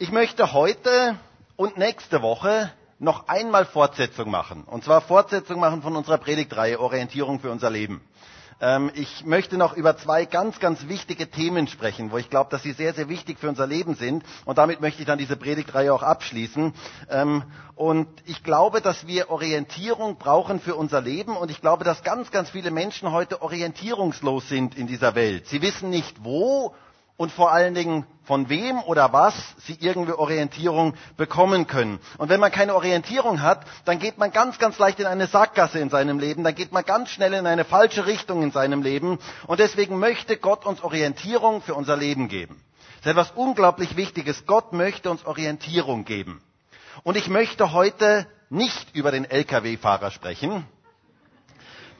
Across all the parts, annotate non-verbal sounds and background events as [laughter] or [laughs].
Ich möchte heute und nächste Woche noch einmal Fortsetzung machen. Und zwar Fortsetzung machen von unserer Predigtreihe Orientierung für unser Leben. Ähm, ich möchte noch über zwei ganz, ganz wichtige Themen sprechen, wo ich glaube, dass sie sehr, sehr wichtig für unser Leben sind. Und damit möchte ich dann diese Predigtreihe auch abschließen. Ähm, und ich glaube, dass wir Orientierung brauchen für unser Leben. Und ich glaube, dass ganz, ganz viele Menschen heute orientierungslos sind in dieser Welt. Sie wissen nicht wo und vor allen Dingen von wem oder was sie irgendwie Orientierung bekommen können. Und wenn man keine Orientierung hat, dann geht man ganz, ganz leicht in eine Sackgasse in seinem Leben, dann geht man ganz schnell in eine falsche Richtung in seinem Leben. Und deswegen möchte Gott uns Orientierung für unser Leben geben. Das ist etwas unglaublich Wichtiges. Gott möchte uns Orientierung geben. Und ich möchte heute nicht über den Lkw-Fahrer sprechen,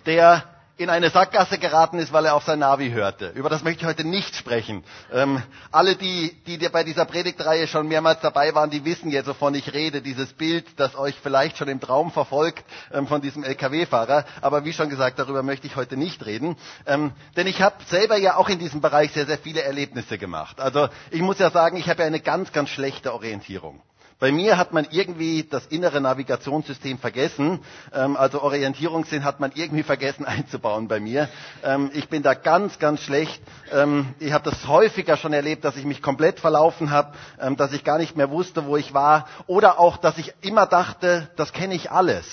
der in eine Sackgasse geraten ist, weil er auf sein Navi hörte. Über das möchte ich heute nicht sprechen. Ähm, alle, die, die bei dieser Predigtreihe schon mehrmals dabei waren, die wissen jetzt, wovon ich rede. Dieses Bild, das euch vielleicht schon im Traum verfolgt ähm, von diesem Lkw-Fahrer. Aber wie schon gesagt, darüber möchte ich heute nicht reden. Ähm, denn ich habe selber ja auch in diesem Bereich sehr, sehr viele Erlebnisse gemacht. Also ich muss ja sagen, ich habe ja eine ganz, ganz schlechte Orientierung. Bei mir hat man irgendwie das innere Navigationssystem vergessen. Ähm, also Orientierungssinn hat man irgendwie vergessen [laughs] einzubauen bei mir. Ähm, ich bin da ganz, ganz schlecht. Ähm, ich habe das häufiger schon erlebt, dass ich mich komplett verlaufen habe, ähm, dass ich gar nicht mehr wusste, wo ich war. Oder auch, dass ich immer dachte, das kenne ich alles.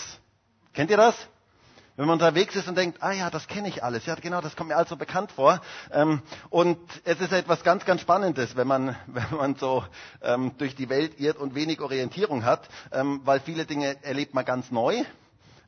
Kennt ihr das? Wenn man unterwegs ist und denkt, ah ja, das kenne ich alles, ja genau, das kommt mir also bekannt vor. Ähm, und es ist etwas ganz, ganz Spannendes, wenn man, [laughs] wenn man so ähm, durch die Welt irrt und wenig Orientierung hat, ähm, weil viele Dinge erlebt man ganz neu.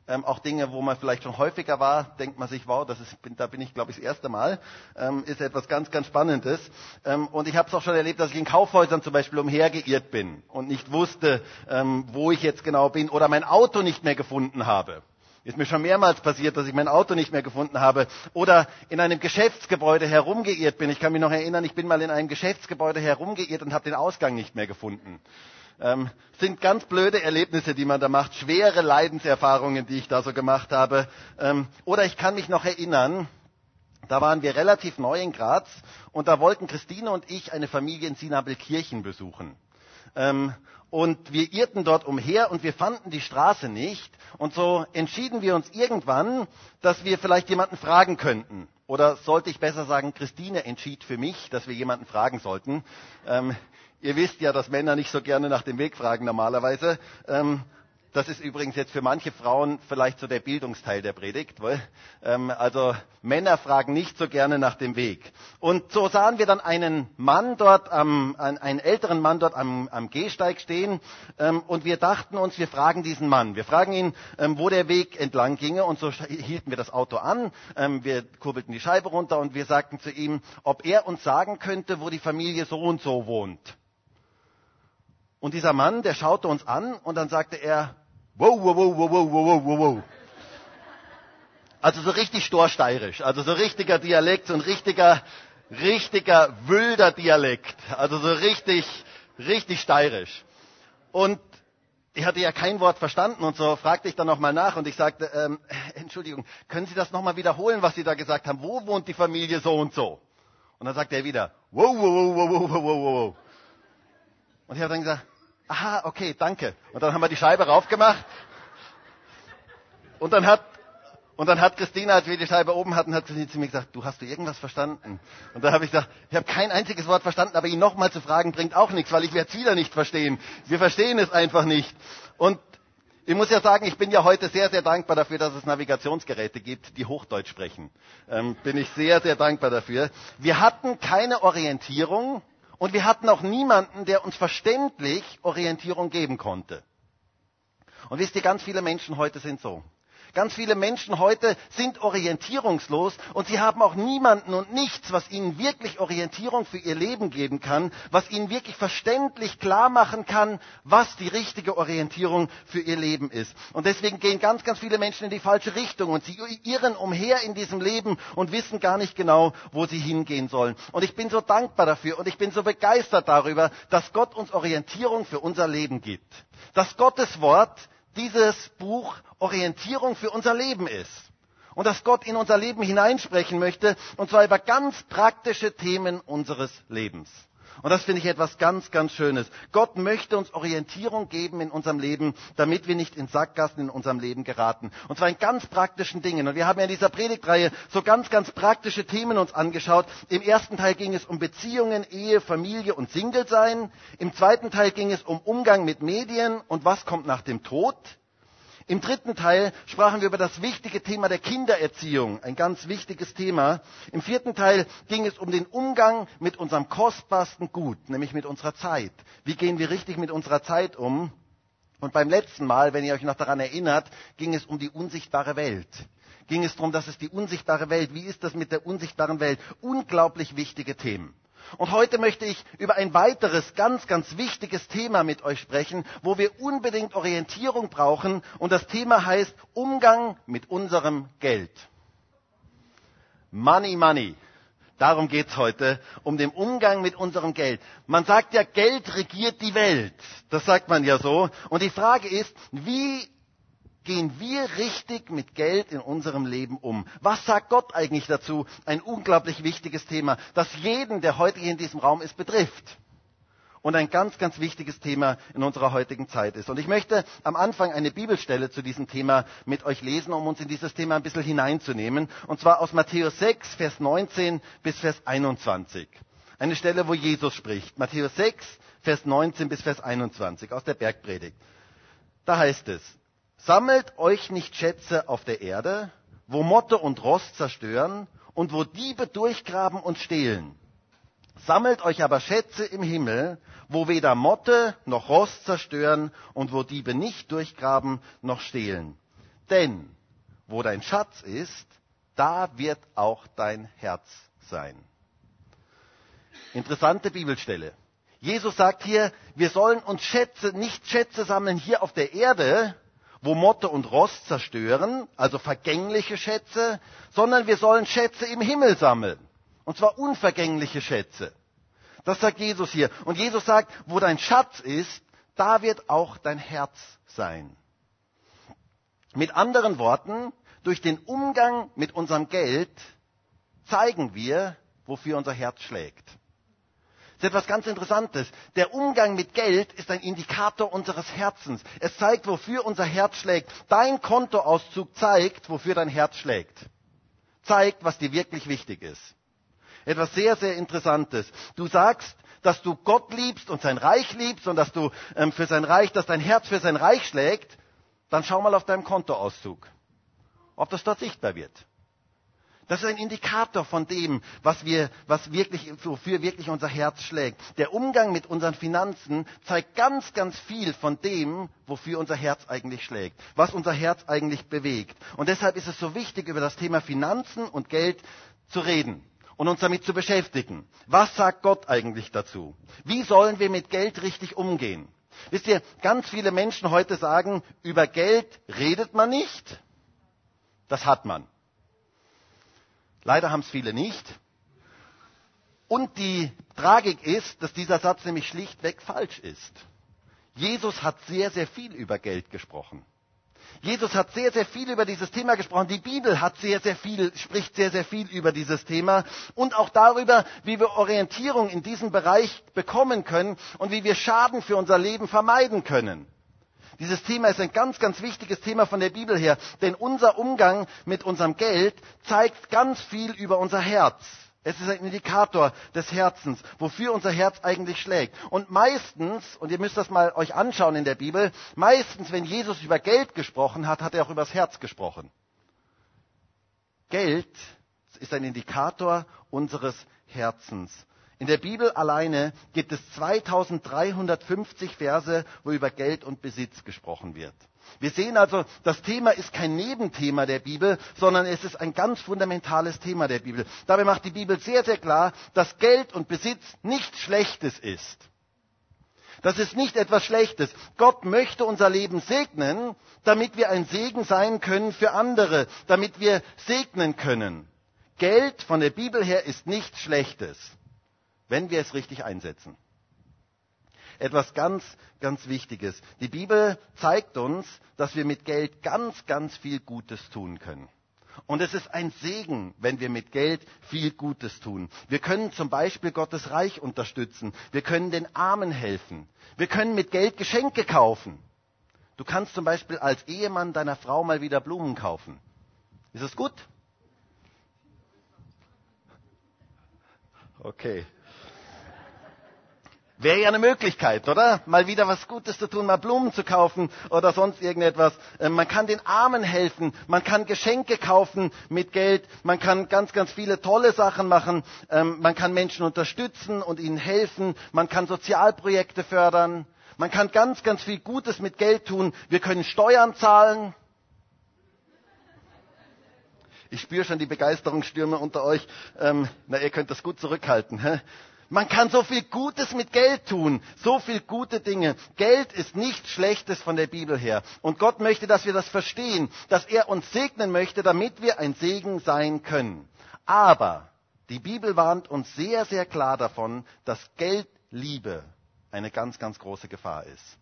Ähm, auch Dinge, wo man vielleicht schon häufiger war, denkt man sich, wow, das ist, da bin ich, glaube ich, das erste Mal, ähm, ist etwas ganz, ganz Spannendes. Ähm, und ich habe es auch schon erlebt, dass ich in Kaufhäusern zum Beispiel umhergeirrt bin und nicht wusste, ähm, wo ich jetzt genau bin oder mein Auto nicht mehr gefunden habe. Ist mir schon mehrmals passiert, dass ich mein Auto nicht mehr gefunden habe oder in einem Geschäftsgebäude herumgeirrt bin. Ich kann mich noch erinnern, ich bin mal in einem Geschäftsgebäude herumgeirrt und habe den Ausgang nicht mehr gefunden. Ähm, sind ganz blöde Erlebnisse, die man da macht, schwere Leidenserfahrungen, die ich da so gemacht habe. Ähm, oder ich kann mich noch erinnern, da waren wir relativ neu in Graz und da wollten Christine und ich eine Familie in Sinabelkirchen besuchen. Ähm, und wir irrten dort umher und wir fanden die Straße nicht. Und so entschieden wir uns irgendwann, dass wir vielleicht jemanden fragen könnten. Oder sollte ich besser sagen, Christine entschied für mich, dass wir jemanden fragen sollten. Ähm, ihr wisst ja, dass Männer nicht so gerne nach dem Weg fragen normalerweise. Ähm, das ist übrigens jetzt für manche Frauen vielleicht so der Bildungsteil der Predigt. Weil, ähm, also Männer fragen nicht so gerne nach dem Weg. Und so sahen wir dann einen Mann dort, am, einen älteren Mann dort am, am Gehsteig stehen. Ähm, und wir dachten uns, wir fragen diesen Mann. Wir fragen ihn, ähm, wo der Weg entlang ginge. Und so hielten wir das Auto an. Ähm, wir kurbelten die Scheibe runter und wir sagten zu ihm, ob er uns sagen könnte, wo die Familie so und so wohnt. Und dieser Mann, der schaute uns an und dann sagte er, wow, wow, wow, wow, wow, wow, wow, wow. Also so richtig storsteirisch, also so richtiger Dialekt, so ein richtiger, richtiger wilder Dialekt. Also so richtig, richtig steirisch. Und ich hatte ja kein Wort verstanden und so fragte ich dann nochmal nach und ich sagte, ähm, Entschuldigung, können Sie das nochmal wiederholen, was Sie da gesagt haben? Wo wohnt die Familie so und so? Und dann sagte er wieder, wow, wow, wow, wow, wow, wow, wow. Und ich habe dann gesagt, aha, okay, danke. Und dann haben wir die Scheibe raufgemacht. Und dann hat, und dann hat Christina, als wir die Scheibe oben hatten, hat sie zu mir gesagt, du hast du irgendwas verstanden? Und da habe ich gesagt, ich habe kein einziges Wort verstanden, aber ihn nochmal zu fragen bringt auch nichts, weil ich werde es wieder nicht verstehen. Wir verstehen es einfach nicht. Und ich muss ja sagen, ich bin ja heute sehr, sehr dankbar dafür, dass es Navigationsgeräte gibt, die Hochdeutsch sprechen. Ähm, bin ich sehr, sehr dankbar dafür. Wir hatten keine Orientierung und wir hatten auch niemanden, der uns verständlich Orientierung geben konnte. Und wisst ihr, ganz viele Menschen heute sind so. Ganz viele Menschen heute sind orientierungslos und sie haben auch niemanden und nichts, was ihnen wirklich Orientierung für ihr Leben geben kann, was ihnen wirklich verständlich klar machen kann, was die richtige Orientierung für ihr Leben ist. Und deswegen gehen ganz, ganz viele Menschen in die falsche Richtung und sie irren umher in diesem Leben und wissen gar nicht genau, wo sie hingehen sollen. Und ich bin so dankbar dafür und ich bin so begeistert darüber, dass Gott uns Orientierung für unser Leben gibt. Dass Gottes Wort dieses Buch Orientierung für unser Leben ist. Und dass Gott in unser Leben hineinsprechen möchte, und zwar über ganz praktische Themen unseres Lebens. Und das finde ich etwas ganz, ganz Schönes. Gott möchte uns Orientierung geben in unserem Leben, damit wir nicht in Sackgassen in unserem Leben geraten. Und zwar in ganz praktischen Dingen. Und wir haben ja in dieser Predigtreihe so ganz, ganz praktische Themen uns angeschaut. Im ersten Teil ging es um Beziehungen, Ehe, Familie und Single-Sein. Im zweiten Teil ging es um Umgang mit Medien und was kommt nach dem Tod. Im dritten Teil sprachen wir über das wichtige Thema der Kindererziehung, ein ganz wichtiges Thema. Im vierten Teil ging es um den Umgang mit unserem kostbarsten Gut, nämlich mit unserer Zeit. Wie gehen wir richtig mit unserer Zeit um? Und beim letzten Mal, wenn ihr euch noch daran erinnert, ging es um die unsichtbare Welt. Ging es darum, dass es die unsichtbare Welt, wie ist das mit der unsichtbaren Welt? Unglaublich wichtige Themen. Und heute möchte ich über ein weiteres ganz, ganz wichtiges Thema mit euch sprechen, wo wir unbedingt Orientierung brauchen. Und das Thema heißt Umgang mit unserem Geld. Money, Money. Darum geht's heute, um den Umgang mit unserem Geld. Man sagt ja, Geld regiert die Welt. Das sagt man ja so. Und die Frage ist, wie gehen wir richtig mit Geld in unserem Leben um? Was sagt Gott eigentlich dazu? Ein unglaublich wichtiges Thema, das jeden, der heute hier in diesem Raum ist, betrifft. Und ein ganz, ganz wichtiges Thema in unserer heutigen Zeit ist. Und ich möchte am Anfang eine Bibelstelle zu diesem Thema mit euch lesen, um uns in dieses Thema ein bisschen hineinzunehmen. Und zwar aus Matthäus 6, Vers 19 bis Vers 21. Eine Stelle, wo Jesus spricht. Matthäus 6, Vers 19 bis Vers 21 aus der Bergpredigt. Da heißt es, Sammelt euch nicht Schätze auf der Erde, wo Motte und Rost zerstören und wo Diebe durchgraben und stehlen. Sammelt euch aber Schätze im Himmel, wo weder Motte noch Rost zerstören und wo Diebe nicht durchgraben noch stehlen. Denn wo dein Schatz ist, da wird auch dein Herz sein. Interessante Bibelstelle. Jesus sagt hier, wir sollen uns Schätze, nicht Schätze sammeln hier auf der Erde, wo Motte und Rost zerstören, also vergängliche Schätze, sondern wir sollen Schätze im Himmel sammeln. Und zwar unvergängliche Schätze. Das sagt Jesus hier. Und Jesus sagt, wo dein Schatz ist, da wird auch dein Herz sein. Mit anderen Worten, durch den Umgang mit unserem Geld zeigen wir, wofür unser Herz schlägt. Ist etwas ganz Interessantes. Der Umgang mit Geld ist ein Indikator unseres Herzens. Es zeigt, wofür unser Herz schlägt. Dein Kontoauszug zeigt, wofür dein Herz schlägt. Zeigt, was dir wirklich wichtig ist. Etwas sehr, sehr Interessantes. Du sagst, dass du Gott liebst und sein Reich liebst und dass du ähm, für sein Reich, dass dein Herz für sein Reich schlägt, dann schau mal auf deinem Kontoauszug, ob das dort sichtbar wird. Das ist ein Indikator von dem, was wir, was wirklich, wofür wirklich unser Herz schlägt. Der Umgang mit unseren Finanzen zeigt ganz, ganz viel von dem, wofür unser Herz eigentlich schlägt, was unser Herz eigentlich bewegt. Und deshalb ist es so wichtig, über das Thema Finanzen und Geld zu reden und uns damit zu beschäftigen. Was sagt Gott eigentlich dazu? Wie sollen wir mit Geld richtig umgehen? Wisst ihr, ganz viele Menschen heute sagen, über Geld redet man nicht, das hat man. Leider haben es viele nicht. Und die Tragik ist, dass dieser Satz nämlich schlichtweg falsch ist. Jesus hat sehr, sehr viel über Geld gesprochen. Jesus hat sehr, sehr viel über dieses Thema gesprochen. Die Bibel hat sehr, sehr viel, spricht sehr, sehr viel über dieses Thema und auch darüber, wie wir Orientierung in diesem Bereich bekommen können und wie wir Schaden für unser Leben vermeiden können. Dieses Thema ist ein ganz, ganz wichtiges Thema von der Bibel her, denn unser Umgang mit unserem Geld zeigt ganz viel über unser Herz. Es ist ein Indikator des Herzens, wofür unser Herz eigentlich schlägt. Und meistens, und ihr müsst das mal euch anschauen in der Bibel, meistens, wenn Jesus über Geld gesprochen hat, hat er auch über das Herz gesprochen. Geld ist ein Indikator unseres Herzens. In der Bibel alleine gibt es 2350 Verse, wo über Geld und Besitz gesprochen wird. Wir sehen also, das Thema ist kein Nebenthema der Bibel, sondern es ist ein ganz fundamentales Thema der Bibel. Dabei macht die Bibel sehr, sehr klar, dass Geld und Besitz nichts Schlechtes ist. Das ist nicht etwas Schlechtes. Gott möchte unser Leben segnen, damit wir ein Segen sein können für andere, damit wir segnen können. Geld von der Bibel her ist nichts Schlechtes wenn wir es richtig einsetzen. Etwas ganz, ganz Wichtiges. Die Bibel zeigt uns, dass wir mit Geld ganz, ganz viel Gutes tun können. Und es ist ein Segen, wenn wir mit Geld viel Gutes tun. Wir können zum Beispiel Gottes Reich unterstützen. Wir können den Armen helfen. Wir können mit Geld Geschenke kaufen. Du kannst zum Beispiel als Ehemann deiner Frau mal wieder Blumen kaufen. Ist es gut? Okay. Wäre ja eine Möglichkeit, oder? Mal wieder was Gutes zu tun, mal Blumen zu kaufen oder sonst irgendetwas. Ähm, man kann den Armen helfen, man kann Geschenke kaufen mit Geld, man kann ganz, ganz viele tolle Sachen machen, ähm, man kann Menschen unterstützen und ihnen helfen, man kann Sozialprojekte fördern, man kann ganz, ganz viel Gutes mit Geld tun, wir können Steuern zahlen. Ich spüre schon die Begeisterungsstürme unter euch. Ähm, na, ihr könnt das gut zurückhalten. Man kann so viel Gutes mit Geld tun, so viel gute Dinge. Geld ist nichts Schlechtes von der Bibel her. Und Gott möchte, dass wir das verstehen, dass er uns segnen möchte, damit wir ein Segen sein können. Aber die Bibel warnt uns sehr, sehr klar davon, dass Geldliebe eine ganz, ganz große Gefahr ist.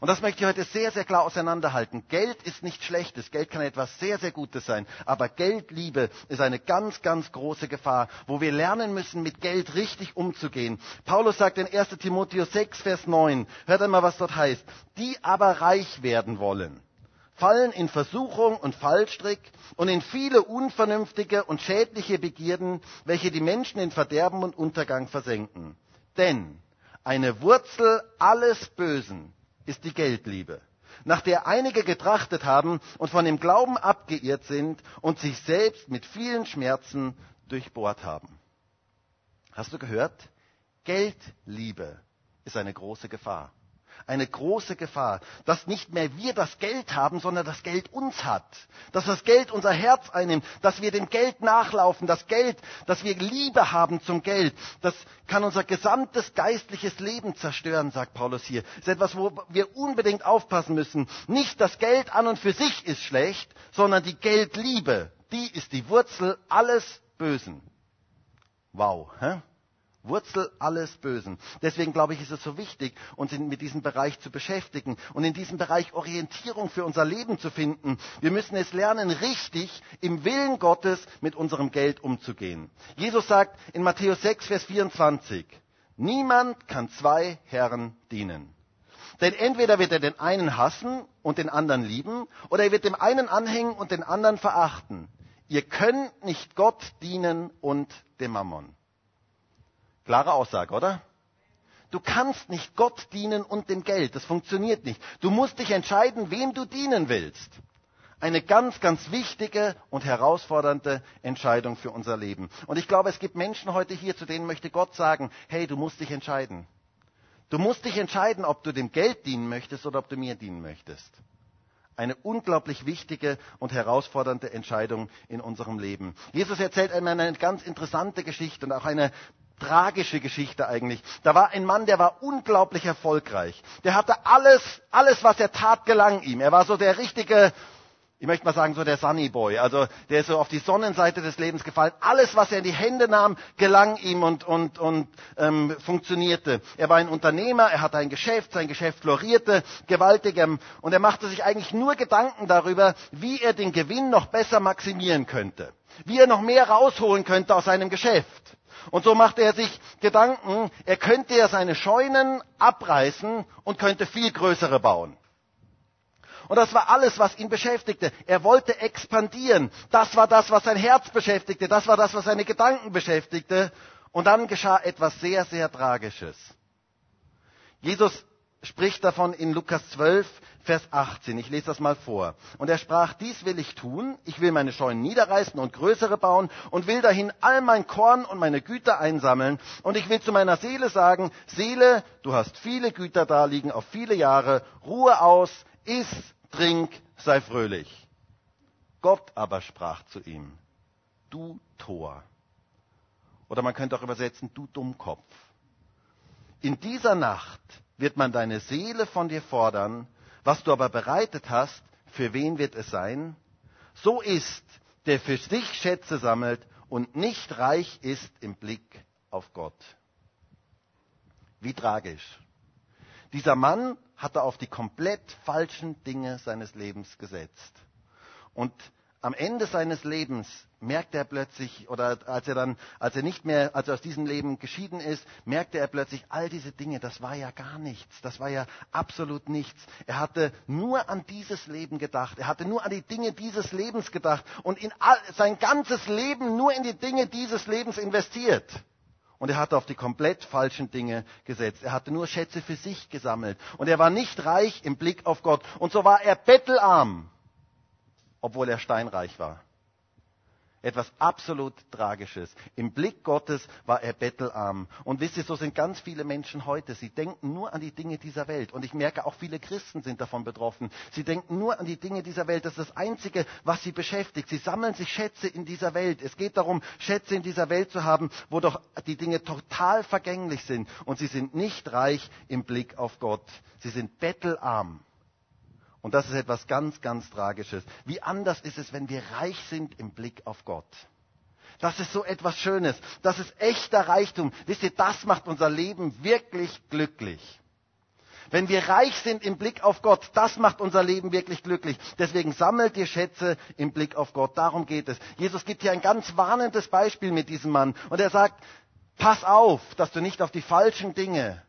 Und das möchte ich heute sehr, sehr klar auseinanderhalten. Geld ist nichts Schlechtes. Geld kann etwas sehr, sehr Gutes sein. Aber Geldliebe ist eine ganz, ganz große Gefahr, wo wir lernen müssen, mit Geld richtig umzugehen. Paulus sagt in 1 Timotheus 6, Vers 9, hört einmal, was dort heißt. Die aber reich werden wollen, fallen in Versuchung und Fallstrick und in viele unvernünftige und schädliche Begierden, welche die Menschen in Verderben und Untergang versenken. Denn eine Wurzel alles Bösen ist die Geldliebe, nach der einige getrachtet haben und von dem Glauben abgeirrt sind und sich selbst mit vielen Schmerzen durchbohrt haben. Hast du gehört? Geldliebe ist eine große Gefahr eine große Gefahr, dass nicht mehr wir das Geld haben, sondern das Geld uns hat. Dass das Geld unser Herz einnimmt, dass wir dem Geld nachlaufen, das Geld, dass wir Liebe haben zum Geld. Das kann unser gesamtes geistliches Leben zerstören, sagt Paulus hier. Das ist etwas, wo wir unbedingt aufpassen müssen. Nicht das Geld an und für sich ist schlecht, sondern die Geldliebe, die ist die Wurzel alles Bösen. Wow. Hä? Wurzel alles Bösen. Deswegen glaube ich, ist es so wichtig, uns mit diesem Bereich zu beschäftigen und in diesem Bereich Orientierung für unser Leben zu finden. Wir müssen es lernen, richtig im Willen Gottes mit unserem Geld umzugehen. Jesus sagt in Matthäus 6, Vers 24, niemand kann zwei Herren dienen. Denn entweder wird er den einen hassen und den anderen lieben, oder er wird dem einen anhängen und den anderen verachten. Ihr könnt nicht Gott dienen und dem Mammon. Klare Aussage, oder? Du kannst nicht Gott dienen und dem Geld. Das funktioniert nicht. Du musst dich entscheiden, wem du dienen willst. Eine ganz, ganz wichtige und herausfordernde Entscheidung für unser Leben. Und ich glaube, es gibt Menschen heute hier, zu denen möchte Gott sagen, hey, du musst dich entscheiden. Du musst dich entscheiden, ob du dem Geld dienen möchtest oder ob du mir dienen möchtest. Eine unglaublich wichtige und herausfordernde Entscheidung in unserem Leben. Jesus erzählt einmal eine ganz interessante Geschichte und auch eine tragische Geschichte eigentlich. Da war ein Mann, der war unglaublich erfolgreich. Der hatte alles, alles, was er tat, gelang ihm. Er war so der richtige, ich möchte mal sagen, so der Sunny Boy. Also der ist so auf die Sonnenseite des Lebens gefallen. Alles, was er in die Hände nahm, gelang ihm und, und, und ähm, funktionierte. Er war ein Unternehmer, er hatte ein Geschäft, sein Geschäft florierte gewaltig und er machte sich eigentlich nur Gedanken darüber, wie er den Gewinn noch besser maximieren könnte. Wie er noch mehr rausholen könnte aus seinem Geschäft. Und so machte er sich Gedanken, er könnte ja seine Scheunen abreißen und könnte viel größere bauen. Und das war alles, was ihn beschäftigte. Er wollte expandieren. Das war das, was sein Herz beschäftigte. Das war das, was seine Gedanken beschäftigte. Und dann geschah etwas sehr, sehr Tragisches. Jesus spricht davon in Lukas 12, Vers 18. Ich lese das mal vor. Und er sprach, dies will ich tun. Ich will meine Scheunen niederreißen und größere bauen und will dahin all mein Korn und meine Güter einsammeln. Und ich will zu meiner Seele sagen, Seele, du hast viele Güter da liegen auf viele Jahre. Ruhe aus, iss, trink, sei fröhlich. Gott aber sprach zu ihm, du Tor. Oder man könnte auch übersetzen, du Dummkopf. In dieser Nacht wird man deine Seele von dir fordern, was du aber bereitet hast, für wen wird es sein? So ist, der für sich Schätze sammelt und nicht reich ist im Blick auf Gott. Wie tragisch. Dieser Mann hatte auf die komplett falschen Dinge seines Lebens gesetzt. Und am Ende seines Lebens merkte er plötzlich, oder als er dann, als er nicht mehr, als er aus diesem Leben geschieden ist, merkte er plötzlich, all diese Dinge, das war ja gar nichts, das war ja absolut nichts. Er hatte nur an dieses Leben gedacht, er hatte nur an die Dinge dieses Lebens gedacht und in all, sein ganzes Leben nur in die Dinge dieses Lebens investiert. Und er hatte auf die komplett falschen Dinge gesetzt. Er hatte nur Schätze für sich gesammelt. Und er war nicht reich im Blick auf Gott. Und so war er bettelarm, obwohl er steinreich war. Etwas absolut Tragisches. Im Blick Gottes war er bettelarm. Und wisst ihr, so sind ganz viele Menschen heute. Sie denken nur an die Dinge dieser Welt. Und ich merke, auch viele Christen sind davon betroffen. Sie denken nur an die Dinge dieser Welt. Das ist das Einzige, was sie beschäftigt. Sie sammeln sich Schätze in dieser Welt. Es geht darum, Schätze in dieser Welt zu haben, wo doch die Dinge total vergänglich sind. Und sie sind nicht reich im Blick auf Gott. Sie sind bettelarm. Und das ist etwas ganz, ganz Tragisches. Wie anders ist es, wenn wir reich sind im Blick auf Gott? Das ist so etwas Schönes. Das ist echter Reichtum. Wisst ihr, das macht unser Leben wirklich glücklich. Wenn wir reich sind im Blick auf Gott, das macht unser Leben wirklich glücklich. Deswegen sammelt ihr Schätze im Blick auf Gott. Darum geht es. Jesus gibt hier ein ganz warnendes Beispiel mit diesem Mann. Und er sagt, pass auf, dass du nicht auf die falschen Dinge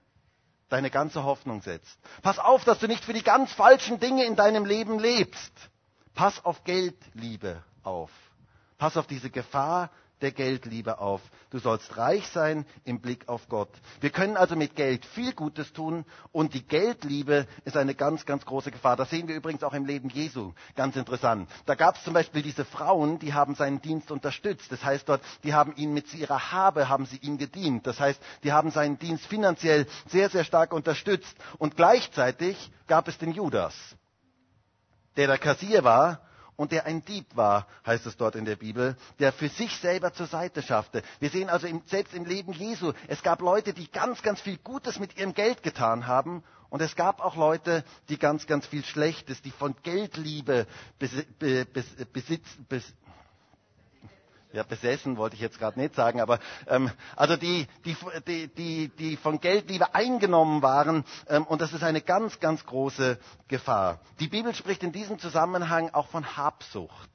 deine ganze Hoffnung setzt. Pass auf, dass du nicht für die ganz falschen Dinge in deinem Leben lebst. Pass auf Geldliebe auf. Pass auf diese Gefahr der Geldliebe auf. Du sollst reich sein im Blick auf Gott. Wir können also mit Geld viel Gutes tun und die Geldliebe ist eine ganz, ganz große Gefahr. Das sehen wir übrigens auch im Leben Jesu. Ganz interessant. Da gab es zum Beispiel diese Frauen, die haben seinen Dienst unterstützt. Das heißt dort, die haben ihn mit ihrer Habe, haben sie ihm gedient. Das heißt, die haben seinen Dienst finanziell sehr, sehr stark unterstützt. Und gleichzeitig gab es den Judas, der der Kassier war und der ein Dieb war, heißt es dort in der Bibel, der für sich selber zur Seite schaffte. Wir sehen also im, selbst im Leben Jesu, es gab Leute, die ganz, ganz viel Gutes mit ihrem Geld getan haben und es gab auch Leute, die ganz, ganz viel Schlechtes, die von Geldliebe bes, bes, besitz, bes, ja, besessen wollte ich jetzt gerade nicht sagen, aber ähm, also die, die, die, die, die von Geldliebe eingenommen waren ähm, und das ist eine ganz, ganz große Gefahr. Die Bibel spricht in diesem Zusammenhang auch von Habsucht.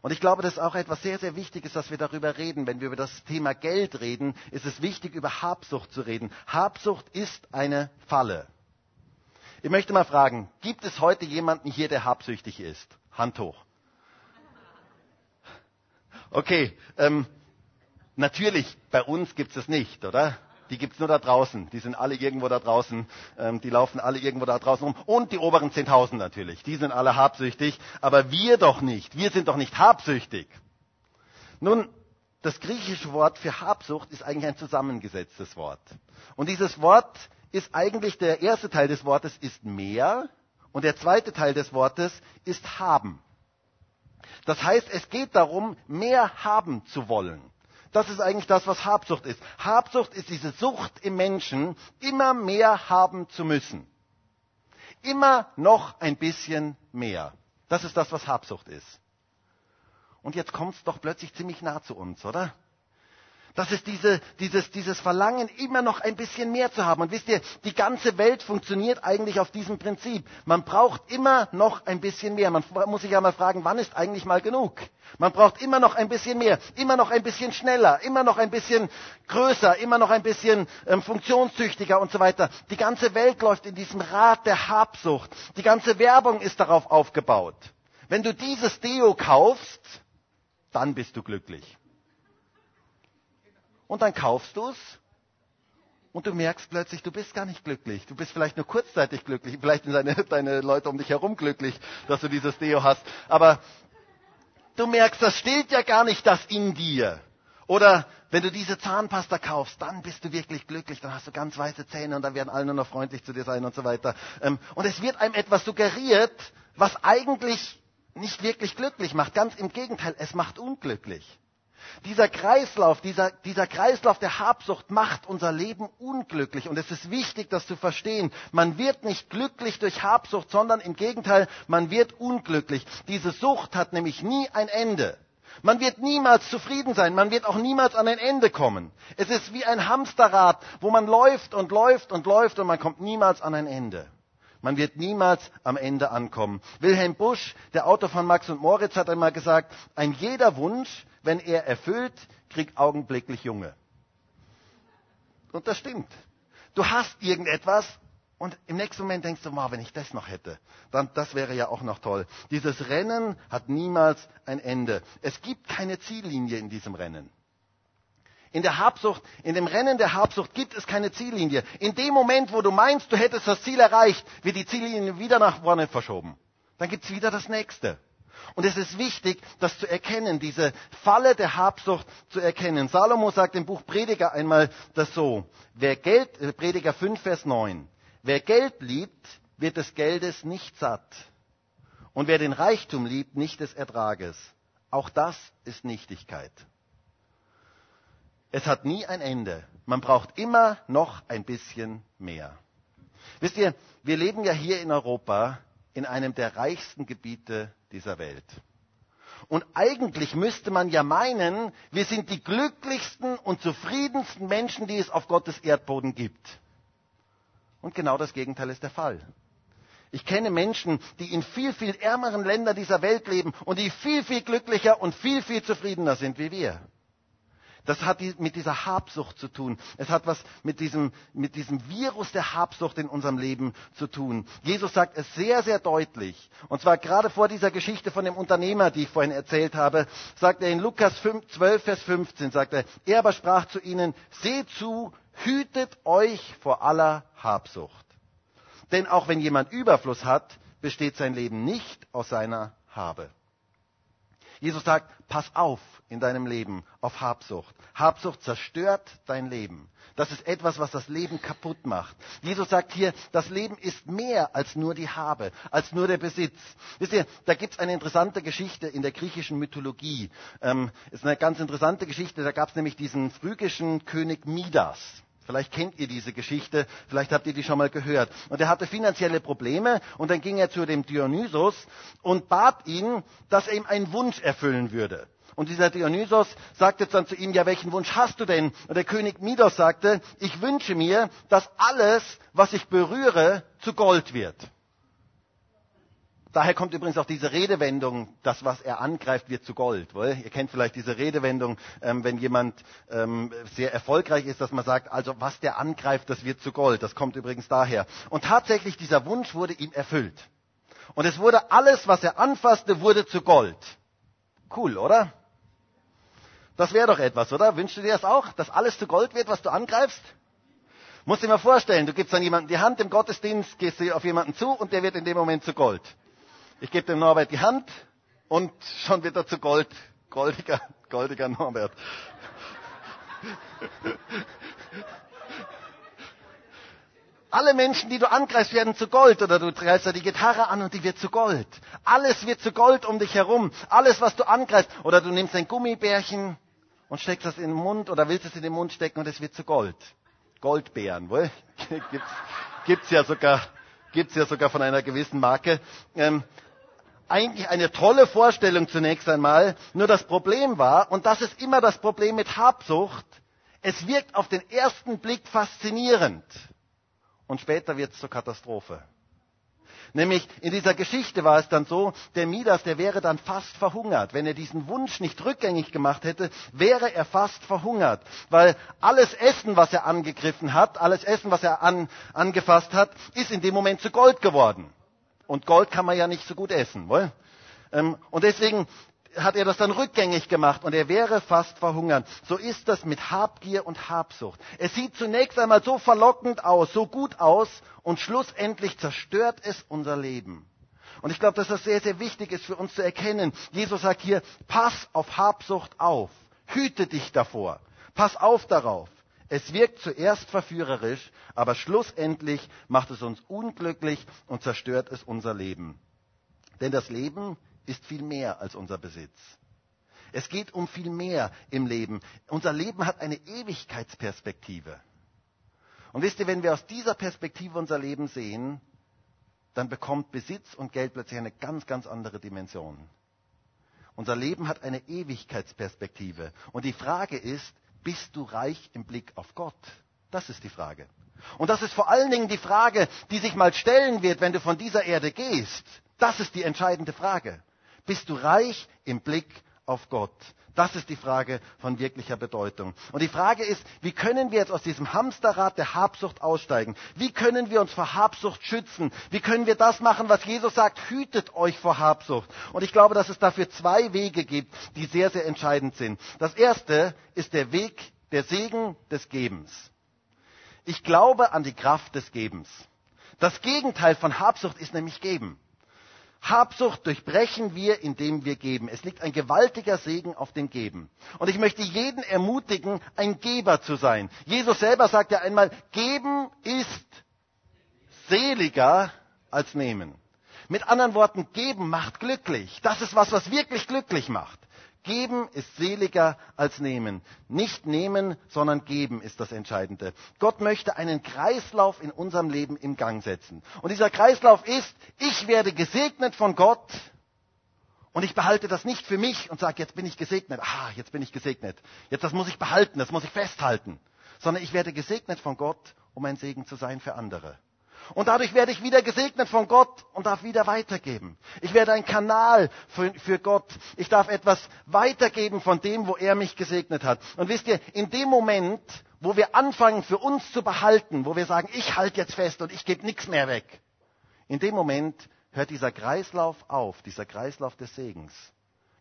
Und ich glaube, das ist auch etwas sehr, sehr Wichtiges, dass wir darüber reden. Wenn wir über das Thema Geld reden, ist es wichtig, über Habsucht zu reden. Habsucht ist eine Falle. Ich möchte mal fragen, gibt es heute jemanden hier, der habsüchtig ist? Hand hoch. Okay, ähm, natürlich, bei uns gibt es es nicht, oder? Die gibt es nur da draußen. Die sind alle irgendwo da draußen. Ähm, die laufen alle irgendwo da draußen rum. Und die oberen 10.000 natürlich. Die sind alle habsüchtig. Aber wir doch nicht. Wir sind doch nicht habsüchtig. Nun, das griechische Wort für Habsucht ist eigentlich ein zusammengesetztes Wort. Und dieses Wort ist eigentlich, der erste Teil des Wortes ist mehr und der zweite Teil des Wortes ist haben. Das heißt, es geht darum, mehr haben zu wollen. Das ist eigentlich das, was Habsucht ist. Habsucht ist diese Sucht im Menschen, immer mehr haben zu müssen. Immer noch ein bisschen mehr. Das ist das, was Habsucht ist. Und jetzt kommt es doch plötzlich ziemlich nah zu uns, oder? Das ist diese, dieses, dieses Verlangen, immer noch ein bisschen mehr zu haben. Und wisst ihr, die ganze Welt funktioniert eigentlich auf diesem Prinzip. Man braucht immer noch ein bisschen mehr. Man muss sich ja mal fragen, wann ist eigentlich mal genug? Man braucht immer noch ein bisschen mehr, immer noch ein bisschen schneller, immer noch ein bisschen größer, immer noch ein bisschen ähm, funktionstüchtiger und so weiter. Die ganze Welt läuft in diesem Rad der Habsucht. Die ganze Werbung ist darauf aufgebaut. Wenn du dieses Deo kaufst, dann bist du glücklich. Und dann kaufst du es und du merkst plötzlich, du bist gar nicht glücklich. Du bist vielleicht nur kurzzeitig glücklich. Vielleicht sind deine, [laughs] deine Leute um dich herum glücklich, dass du dieses Deo hast. Aber du merkst, das steht ja gar nicht das in dir. Oder wenn du diese Zahnpasta kaufst, dann bist du wirklich glücklich, dann hast du ganz weiße Zähne und dann werden alle nur noch freundlich zu dir sein und so weiter. Ähm, und es wird einem etwas suggeriert, was eigentlich nicht wirklich glücklich macht. Ganz im Gegenteil, es macht unglücklich. Dieser Kreislauf, dieser, dieser Kreislauf der Habsucht macht unser Leben unglücklich. Und es ist wichtig, das zu verstehen. Man wird nicht glücklich durch Habsucht, sondern im Gegenteil, man wird unglücklich. Diese Sucht hat nämlich nie ein Ende. Man wird niemals zufrieden sein, man wird auch niemals an ein Ende kommen. Es ist wie ein Hamsterrad, wo man läuft und läuft und läuft und man kommt niemals an ein Ende. Man wird niemals am Ende ankommen. Wilhelm Busch, der Autor von Max und Moritz, hat einmal gesagt, ein jeder Wunsch, wenn er erfüllt, kriegt augenblicklich Junge. Und das stimmt. Du hast irgendetwas und im nächsten Moment denkst du, wow, wenn ich das noch hätte, dann das wäre ja auch noch toll. Dieses Rennen hat niemals ein Ende. Es gibt keine Ziellinie in diesem Rennen. In der Habsucht, in dem Rennen der Habsucht gibt es keine Ziellinie. In dem Moment, wo du meinst, du hättest das Ziel erreicht, wird die Ziellinie wieder nach vorne verschoben. Dann gibt es wieder das nächste. Und es ist wichtig, das zu erkennen, diese Falle der Habsucht zu erkennen. Salomo sagt im Buch Prediger einmal das so. Wer Geld, äh, Prediger 5, Vers 9. Wer Geld liebt, wird des Geldes nicht satt. Und wer den Reichtum liebt, nicht des Ertrages. Auch das ist Nichtigkeit. Es hat nie ein Ende. Man braucht immer noch ein bisschen mehr. Wisst ihr, wir leben ja hier in Europa in einem der reichsten Gebiete dieser Welt. Und eigentlich müsste man ja meinen, wir sind die glücklichsten und zufriedensten Menschen, die es auf Gottes Erdboden gibt. Und genau das Gegenteil ist der Fall. Ich kenne Menschen, die in viel, viel ärmeren Ländern dieser Welt leben und die viel, viel glücklicher und viel, viel zufriedener sind wie wir. Das hat mit dieser Habsucht zu tun. Es hat was mit diesem, mit diesem Virus der Habsucht in unserem Leben zu tun. Jesus sagt es sehr, sehr deutlich. Und zwar gerade vor dieser Geschichte von dem Unternehmer, die ich vorhin erzählt habe, sagt er in Lukas 12, Vers 15, sagt er, er aber sprach zu ihnen, seht zu, hütet euch vor aller Habsucht. Denn auch wenn jemand Überfluss hat, besteht sein Leben nicht aus seiner Habe. Jesus sagt, pass auf in deinem Leben auf Habsucht. Habsucht zerstört dein Leben. Das ist etwas, was das Leben kaputt macht. Jesus sagt hier, das Leben ist mehr als nur die Habe, als nur der Besitz. Wisst ihr, da gibt es eine interessante Geschichte in der griechischen Mythologie. Ähm, ist eine ganz interessante Geschichte. Da gab es nämlich diesen phrygischen König Midas. Vielleicht kennt ihr diese Geschichte, vielleicht habt ihr die schon mal gehört. Und er hatte finanzielle Probleme und dann ging er zu dem Dionysos und bat ihn, dass er ihm einen Wunsch erfüllen würde. Und dieser Dionysos sagte dann zu ihm, ja, welchen Wunsch hast du denn? Und der König Midos sagte, ich wünsche mir, dass alles, was ich berühre, zu Gold wird. Daher kommt übrigens auch diese Redewendung, das, was er angreift, wird zu Gold. Wohl? Ihr kennt vielleicht diese Redewendung, ähm, wenn jemand ähm, sehr erfolgreich ist, dass man sagt, also was der angreift, das wird zu Gold. Das kommt übrigens daher. Und tatsächlich, dieser Wunsch wurde ihm erfüllt. Und es wurde alles, was er anfasste, wurde zu Gold. Cool, oder? Das wäre doch etwas, oder? Wünschst du dir das auch, dass alles zu Gold wird, was du angreifst? Musst dir mal vorstellen, du gibst dann jemanden die Hand im Gottesdienst, gehst du auf jemanden zu und der wird in dem Moment zu Gold. Ich gebe dem Norbert die Hand und schon wird er zu Gold. Goldiger, goldiger Norbert. Alle Menschen, die du angreifst, werden zu Gold. Oder du greifst da die Gitarre an und die wird zu Gold. Alles wird zu Gold um dich herum. Alles, was du angreifst. Oder du nimmst ein Gummibärchen und steckst das in den Mund oder willst es in den Mund stecken und es wird zu Gold. Goldbeeren, wohl? [laughs] gibt's, gibt's ja sogar, gibt's ja sogar von einer gewissen Marke. Ähm, eigentlich eine tolle Vorstellung zunächst einmal. Nur das Problem war, und das ist immer das Problem mit Habsucht, es wirkt auf den ersten Blick faszinierend. Und später wird es zur Katastrophe. Nämlich in dieser Geschichte war es dann so, der Midas, der wäre dann fast verhungert. Wenn er diesen Wunsch nicht rückgängig gemacht hätte, wäre er fast verhungert. Weil alles Essen, was er angegriffen hat, alles Essen, was er an, angefasst hat, ist in dem Moment zu Gold geworden. Und Gold kann man ja nicht so gut essen. Wohl? Ähm, und deswegen hat er das dann rückgängig gemacht und er wäre fast verhungert. So ist das mit Habgier und Habsucht. Es sieht zunächst einmal so verlockend aus, so gut aus und schlussendlich zerstört es unser Leben. Und ich glaube, dass das sehr, sehr wichtig ist für uns zu erkennen. Jesus sagt hier, pass auf Habsucht auf. Hüte dich davor. Pass auf darauf. Es wirkt zuerst verführerisch, aber schlussendlich macht es uns unglücklich und zerstört es unser Leben. Denn das Leben ist viel mehr als unser Besitz. Es geht um viel mehr im Leben. Unser Leben hat eine Ewigkeitsperspektive. Und wisst ihr, wenn wir aus dieser Perspektive unser Leben sehen, dann bekommt Besitz und Geld plötzlich eine ganz, ganz andere Dimension. Unser Leben hat eine Ewigkeitsperspektive. Und die Frage ist, bist du reich im Blick auf Gott? Das ist die Frage. Und das ist vor allen Dingen die Frage, die sich mal stellen wird, wenn du von dieser Erde gehst. Das ist die entscheidende Frage. Bist du reich im Blick auf Gott? Das ist die Frage von wirklicher Bedeutung. Und die Frage ist, wie können wir jetzt aus diesem Hamsterrad der Habsucht aussteigen? Wie können wir uns vor Habsucht schützen? Wie können wir das machen, was Jesus sagt, hütet euch vor Habsucht? Und ich glaube, dass es dafür zwei Wege gibt, die sehr, sehr entscheidend sind. Das erste ist der Weg der Segen des Gebens. Ich glaube an die Kraft des Gebens. Das Gegenteil von Habsucht ist nämlich Geben. Habsucht durchbrechen wir, indem wir geben. Es liegt ein gewaltiger Segen auf dem Geben. Und ich möchte jeden ermutigen, ein Geber zu sein. Jesus selber sagt ja einmal, geben ist seliger als nehmen. Mit anderen Worten, geben macht glücklich. Das ist was, was wirklich glücklich macht. Geben ist seliger als nehmen. Nicht nehmen, sondern geben ist das Entscheidende. Gott möchte einen Kreislauf in unserem Leben im Gang setzen. Und dieser Kreislauf ist, ich werde gesegnet von Gott und ich behalte das nicht für mich und sage, jetzt bin ich gesegnet. Ah, jetzt bin ich gesegnet. Jetzt das muss ich behalten, das muss ich festhalten. Sondern ich werde gesegnet von Gott, um ein Segen zu sein für andere. Und dadurch werde ich wieder gesegnet von Gott und darf wieder weitergeben. Ich werde ein Kanal für, für, Gott. Ich darf etwas weitergeben von dem, wo er mich gesegnet hat. Und wisst ihr, in dem Moment, wo wir anfangen, für uns zu behalten, wo wir sagen, ich halte jetzt fest und ich gebe nichts mehr weg, in dem Moment hört dieser Kreislauf auf, dieser Kreislauf des Segens.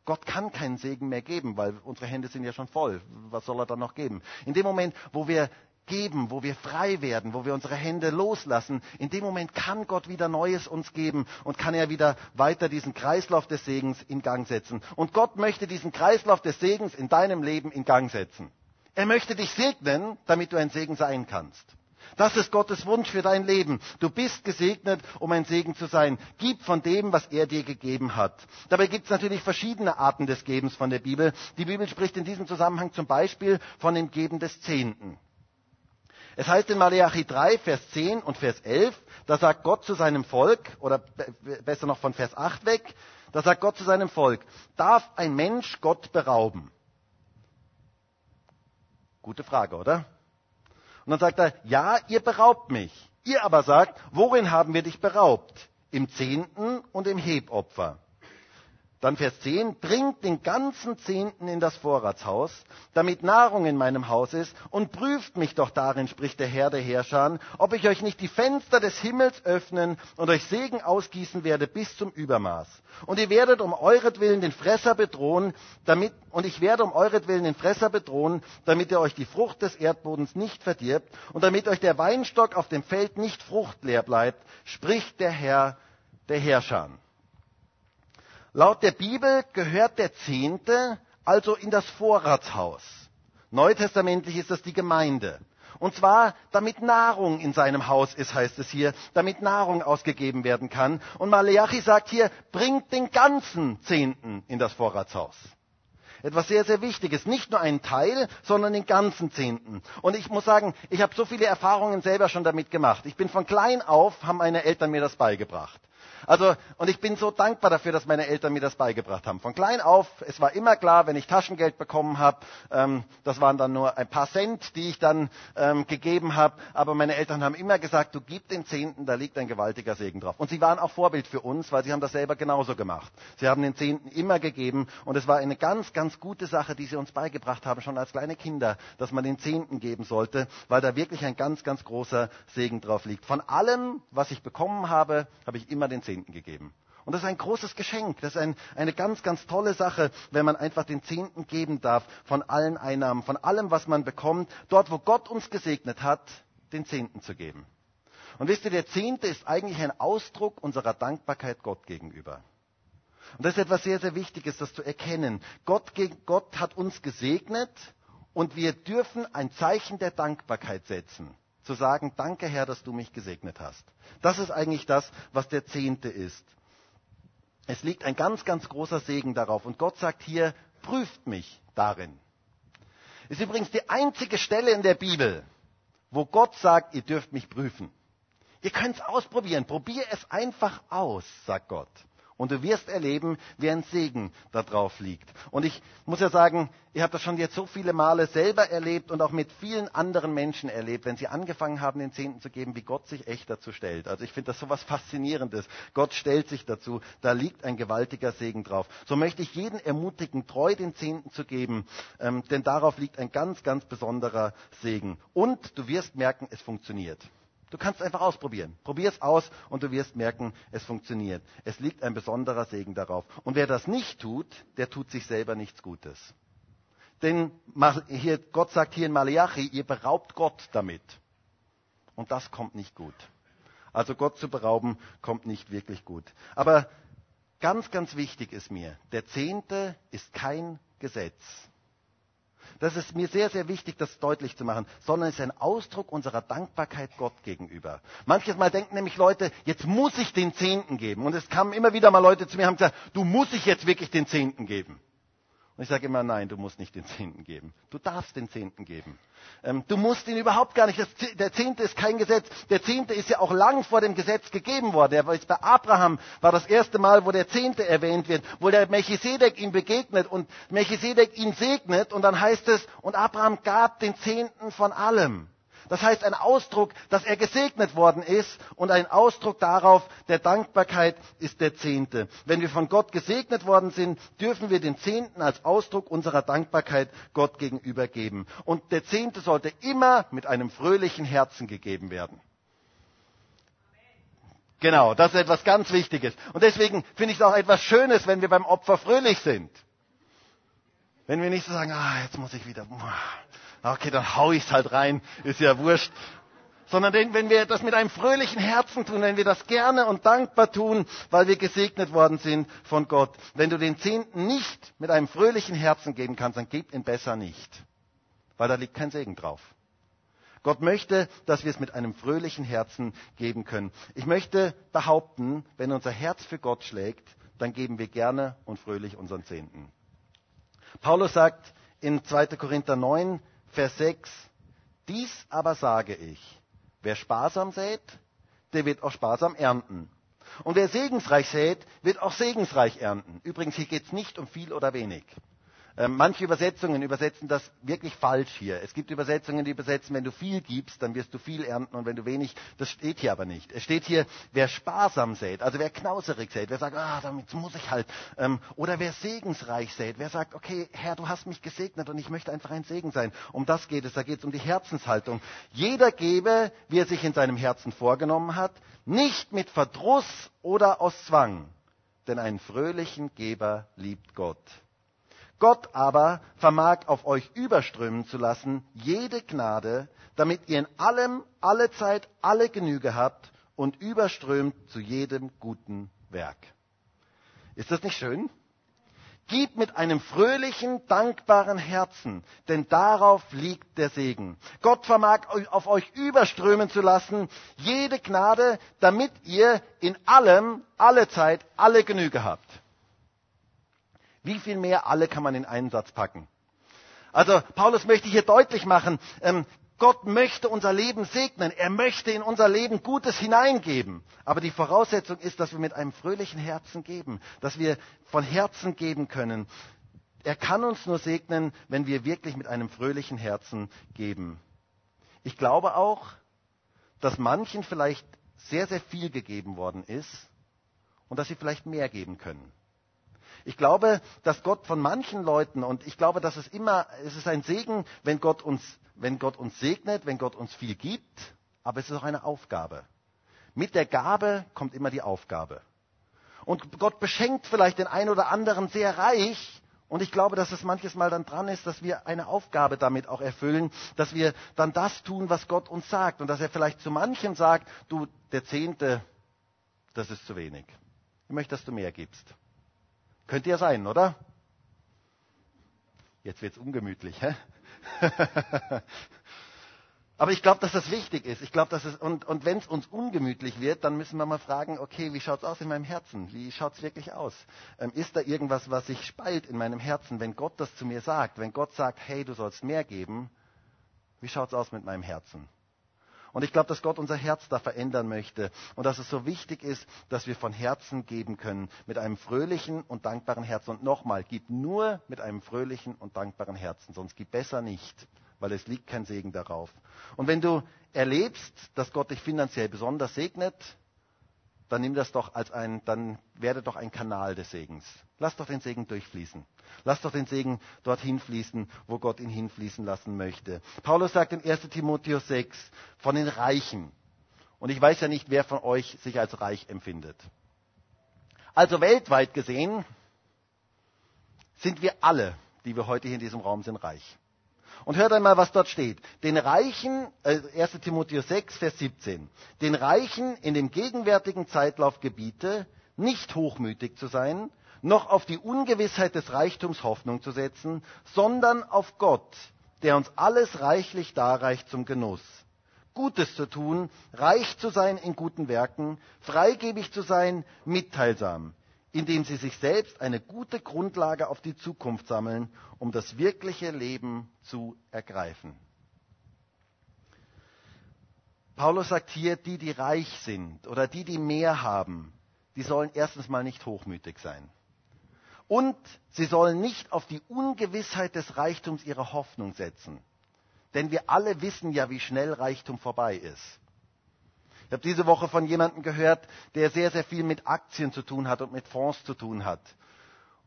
Gott kann keinen Segen mehr geben, weil unsere Hände sind ja schon voll. Was soll er dann noch geben? In dem Moment, wo wir geben, wo wir frei werden, wo wir unsere Hände loslassen, in dem Moment kann Gott wieder Neues uns geben und kann er wieder weiter diesen Kreislauf des Segens in Gang setzen. Und Gott möchte diesen Kreislauf des Segens in deinem Leben in Gang setzen. Er möchte dich segnen, damit du ein Segen sein kannst. Das ist Gottes Wunsch für dein Leben. Du bist gesegnet, um ein Segen zu sein. Gib von dem, was er dir gegeben hat. Dabei gibt es natürlich verschiedene Arten des Gebens von der Bibel. Die Bibel spricht in diesem Zusammenhang zum Beispiel von dem Geben des Zehnten. Es heißt in Malachi 3, Vers 10 und Vers 11, da sagt Gott zu seinem Volk, oder besser noch von Vers 8 weg, da sagt Gott zu seinem Volk, darf ein Mensch Gott berauben? Gute Frage, oder? Und dann sagt er, ja, ihr beraubt mich. Ihr aber sagt, worin haben wir dich beraubt? Im Zehnten und im Hebopfer. Dann Vers 10, bringt den ganzen Zehnten in das Vorratshaus, damit Nahrung in meinem Haus ist, und prüft mich doch darin, spricht der Herr der Herrscher, ob ich euch nicht die Fenster des Himmels öffnen und euch Segen ausgießen werde bis zum Übermaß. Und ihr werdet um euretwillen den Fresser bedrohen, damit, und ich werde um euretwillen den Fresser bedrohen, damit ihr euch die Frucht des Erdbodens nicht verdirbt und damit euch der Weinstock auf dem Feld nicht fruchtleer bleibt, spricht der Herr der Herrscher. Laut der Bibel gehört der Zehnte also in das Vorratshaus. Neutestamentlich ist das die Gemeinde. Und zwar, damit Nahrung in seinem Haus ist, heißt es hier, damit Nahrung ausgegeben werden kann. Und Maleachi sagt hier, bringt den ganzen Zehnten in das Vorratshaus. Etwas sehr, sehr Wichtiges. Nicht nur einen Teil, sondern den ganzen Zehnten. Und ich muss sagen, ich habe so viele Erfahrungen selber schon damit gemacht. Ich bin von klein auf, haben meine Eltern mir das beigebracht. Also, und ich bin so dankbar dafür, dass meine Eltern mir das beigebracht haben. Von klein auf, es war immer klar, wenn ich Taschengeld bekommen habe, ähm, das waren dann nur ein paar Cent, die ich dann ähm, gegeben habe, aber meine Eltern haben immer gesagt, du gib den Zehnten, da liegt ein gewaltiger Segen drauf. Und sie waren auch Vorbild für uns, weil sie haben das selber genauso gemacht. Sie haben den Zehnten immer gegeben und es war eine ganz, ganz gute Sache, die sie uns beigebracht haben, schon als kleine Kinder, dass man den Zehnten geben sollte, weil da wirklich ein ganz, ganz großer Segen drauf liegt. Von allem, was ich bekommen habe, habe ich immer den Zehnten Zehnten gegeben. Und das ist ein großes Geschenk. Das ist ein, eine ganz, ganz tolle Sache, wenn man einfach den Zehnten geben darf von allen Einnahmen, von allem, was man bekommt, dort, wo Gott uns gesegnet hat, den Zehnten zu geben. Und wisst ihr, der Zehnte ist eigentlich ein Ausdruck unserer Dankbarkeit Gott gegenüber. Und das ist etwas sehr, sehr Wichtiges, das zu erkennen. Gott, Gott hat uns gesegnet und wir dürfen ein Zeichen der Dankbarkeit setzen zu sagen, danke Herr, dass du mich gesegnet hast. Das ist eigentlich das, was der Zehnte ist. Es liegt ein ganz, ganz großer Segen darauf. Und Gott sagt hier, prüft mich darin. Ist übrigens die einzige Stelle in der Bibel, wo Gott sagt, ihr dürft mich prüfen. Ihr könnt es ausprobieren. Probier es einfach aus, sagt Gott. Und du wirst erleben, wie ein Segen da drauf liegt. Und ich muss ja sagen, ich habe das schon jetzt so viele Male selber erlebt und auch mit vielen anderen Menschen erlebt, wenn sie angefangen haben, den Zehnten zu geben, wie Gott sich echt dazu stellt. Also ich finde das so was Faszinierendes. Gott stellt sich dazu. Da liegt ein gewaltiger Segen drauf. So möchte ich jeden ermutigen, treu den Zehnten zu geben, ähm, denn darauf liegt ein ganz, ganz besonderer Segen. Und du wirst merken, es funktioniert. Du kannst einfach ausprobieren. Probier es aus und du wirst merken, es funktioniert. Es liegt ein besonderer Segen darauf. Und wer das nicht tut, der tut sich selber nichts Gutes. Denn hier, Gott sagt hier in Malachi, ihr beraubt Gott damit. Und das kommt nicht gut. Also Gott zu berauben, kommt nicht wirklich gut. Aber ganz, ganz wichtig ist mir, der Zehnte ist kein Gesetz. Das ist mir sehr, sehr wichtig, das deutlich zu machen, sondern es ist ein Ausdruck unserer Dankbarkeit Gott gegenüber. Manches Mal denken nämlich Leute, jetzt muss ich den Zehnten geben. Und es kamen immer wieder mal Leute zu mir und haben gesagt, du musst ich jetzt wirklich den Zehnten geben. Und ich sage immer, nein, du musst nicht den Zehnten geben. Du darfst den Zehnten geben. Ähm, du musst ihn überhaupt gar nicht. Das, der Zehnte ist kein Gesetz. Der Zehnte ist ja auch lang vor dem Gesetz gegeben worden. Er ist bei Abraham war das erste Mal, wo der Zehnte erwähnt wird, wo der Melchisedek ihm begegnet und Melchisedek ihn segnet und dann heißt es, und Abraham gab den Zehnten von allem. Das heißt ein Ausdruck, dass er gesegnet worden ist und ein Ausdruck darauf der Dankbarkeit ist der Zehnte. Wenn wir von Gott gesegnet worden sind, dürfen wir den Zehnten als Ausdruck unserer Dankbarkeit Gott gegenüber geben. Und der Zehnte sollte immer mit einem fröhlichen Herzen gegeben werden. Genau, das ist etwas ganz Wichtiges. Und deswegen finde ich es auch etwas Schönes, wenn wir beim Opfer fröhlich sind. Wenn wir nicht so sagen, ah, jetzt muss ich wieder, okay, dann hau ich's halt rein, ist ja wurscht. Sondern wenn wir das mit einem fröhlichen Herzen tun, wenn wir das gerne und dankbar tun, weil wir gesegnet worden sind von Gott. Wenn du den Zehnten nicht mit einem fröhlichen Herzen geben kannst, dann gib ihn besser nicht. Weil da liegt kein Segen drauf. Gott möchte, dass wir es mit einem fröhlichen Herzen geben können. Ich möchte behaupten, wenn unser Herz für Gott schlägt, dann geben wir gerne und fröhlich unseren Zehnten. Paulus sagt in 2. Korinther 9, Vers 6, dies aber sage ich, wer sparsam sät, der wird auch sparsam ernten. Und wer segensreich sät, wird auch segensreich ernten. Übrigens, hier geht es nicht um viel oder wenig. Ähm, manche Übersetzungen übersetzen das wirklich falsch hier. Es gibt Übersetzungen, die übersetzen, wenn du viel gibst, dann wirst du viel ernten und wenn du wenig, das steht hier aber nicht. Es steht hier, wer sparsam sät, also wer knauserig sät, wer sagt, ah, damit muss ich halt, ähm, oder wer segensreich sät, wer sagt, okay, Herr, du hast mich gesegnet und ich möchte einfach ein Segen sein. Um das geht es, da geht es um die Herzenshaltung. Jeder gebe, wie er sich in seinem Herzen vorgenommen hat, nicht mit Verdruss oder aus Zwang, denn einen fröhlichen Geber liebt Gott. Gott aber vermag auf euch überströmen zu lassen jede Gnade, damit ihr in allem, alle Zeit, alle Genüge habt und überströmt zu jedem guten Werk. Ist das nicht schön? Gib mit einem fröhlichen, dankbaren Herzen, denn darauf liegt der Segen. Gott vermag auf euch überströmen zu lassen, jede Gnade, damit ihr in allem, alle Zeit, alle Genüge habt. Wie viel mehr alle kann man in einen Satz packen? Also Paulus möchte hier deutlich machen, ähm, Gott möchte unser Leben segnen. Er möchte in unser Leben Gutes hineingeben. Aber die Voraussetzung ist, dass wir mit einem fröhlichen Herzen geben, dass wir von Herzen geben können. Er kann uns nur segnen, wenn wir wirklich mit einem fröhlichen Herzen geben. Ich glaube auch, dass manchen vielleicht sehr, sehr viel gegeben worden ist und dass sie vielleicht mehr geben können. Ich glaube, dass Gott von manchen Leuten, und ich glaube, dass es immer, es ist ein Segen, wenn Gott uns, wenn Gott uns segnet, wenn Gott uns viel gibt, aber es ist auch eine Aufgabe. Mit der Gabe kommt immer die Aufgabe. Und Gott beschenkt vielleicht den einen oder anderen sehr reich, und ich glaube, dass es manches Mal dann dran ist, dass wir eine Aufgabe damit auch erfüllen, dass wir dann das tun, was Gott uns sagt. Und dass er vielleicht zu manchen sagt, du, der Zehnte, das ist zu wenig. Ich möchte, dass du mehr gibst. Könnte ja sein, oder? Jetzt wird es ungemütlich. Hä? [laughs] Aber ich glaube, dass das wichtig ist. Ich glaube, dass es und, und wenn es uns ungemütlich wird, dann müssen wir mal fragen: Okay, wie schaut es aus in meinem Herzen? Wie schaut es wirklich aus? Ähm, ist da irgendwas, was sich spalt in meinem Herzen, wenn Gott das zu mir sagt? Wenn Gott sagt: Hey, du sollst mehr geben, wie schaut es aus mit meinem Herzen? Und ich glaube, dass Gott unser Herz da verändern möchte und dass es so wichtig ist, dass wir von Herzen geben können, mit einem fröhlichen und dankbaren Herzen. Und nochmal, gib nur mit einem fröhlichen und dankbaren Herzen, sonst gib besser nicht, weil es liegt kein Segen darauf. Und wenn du erlebst, dass Gott dich finanziell besonders segnet, dann nimm das doch als ein, dann werde doch ein Kanal des Segens. Lass doch den Segen durchfließen. Lass doch den Segen dorthin fließen, wo Gott ihn hinfließen lassen möchte. Paulus sagt in 1 Timotheus 6 von den Reichen. Und ich weiß ja nicht, wer von euch sich als reich empfindet. Also weltweit gesehen sind wir alle, die wir heute hier in diesem Raum sind, reich. Und hört einmal, was dort steht. Den Reichen, äh, 1 Timotheus 6, Vers 17, den Reichen in dem gegenwärtigen Zeitlauf gebiete, nicht hochmütig zu sein, noch auf die Ungewissheit des Reichtums Hoffnung zu setzen, sondern auf Gott, der uns alles reichlich darreicht zum Genuss. Gutes zu tun, reich zu sein in guten Werken, freigebig zu sein, mitteilsam, indem sie sich selbst eine gute Grundlage auf die Zukunft sammeln, um das wirkliche Leben zu ergreifen. Paulus sagt hier, die, die reich sind oder die, die mehr haben, die sollen erstens mal nicht hochmütig sein. Und sie sollen nicht auf die Ungewissheit des Reichtums ihre Hoffnung setzen. Denn wir alle wissen ja, wie schnell Reichtum vorbei ist. Ich habe diese Woche von jemandem gehört, der sehr, sehr viel mit Aktien zu tun hat und mit Fonds zu tun hat.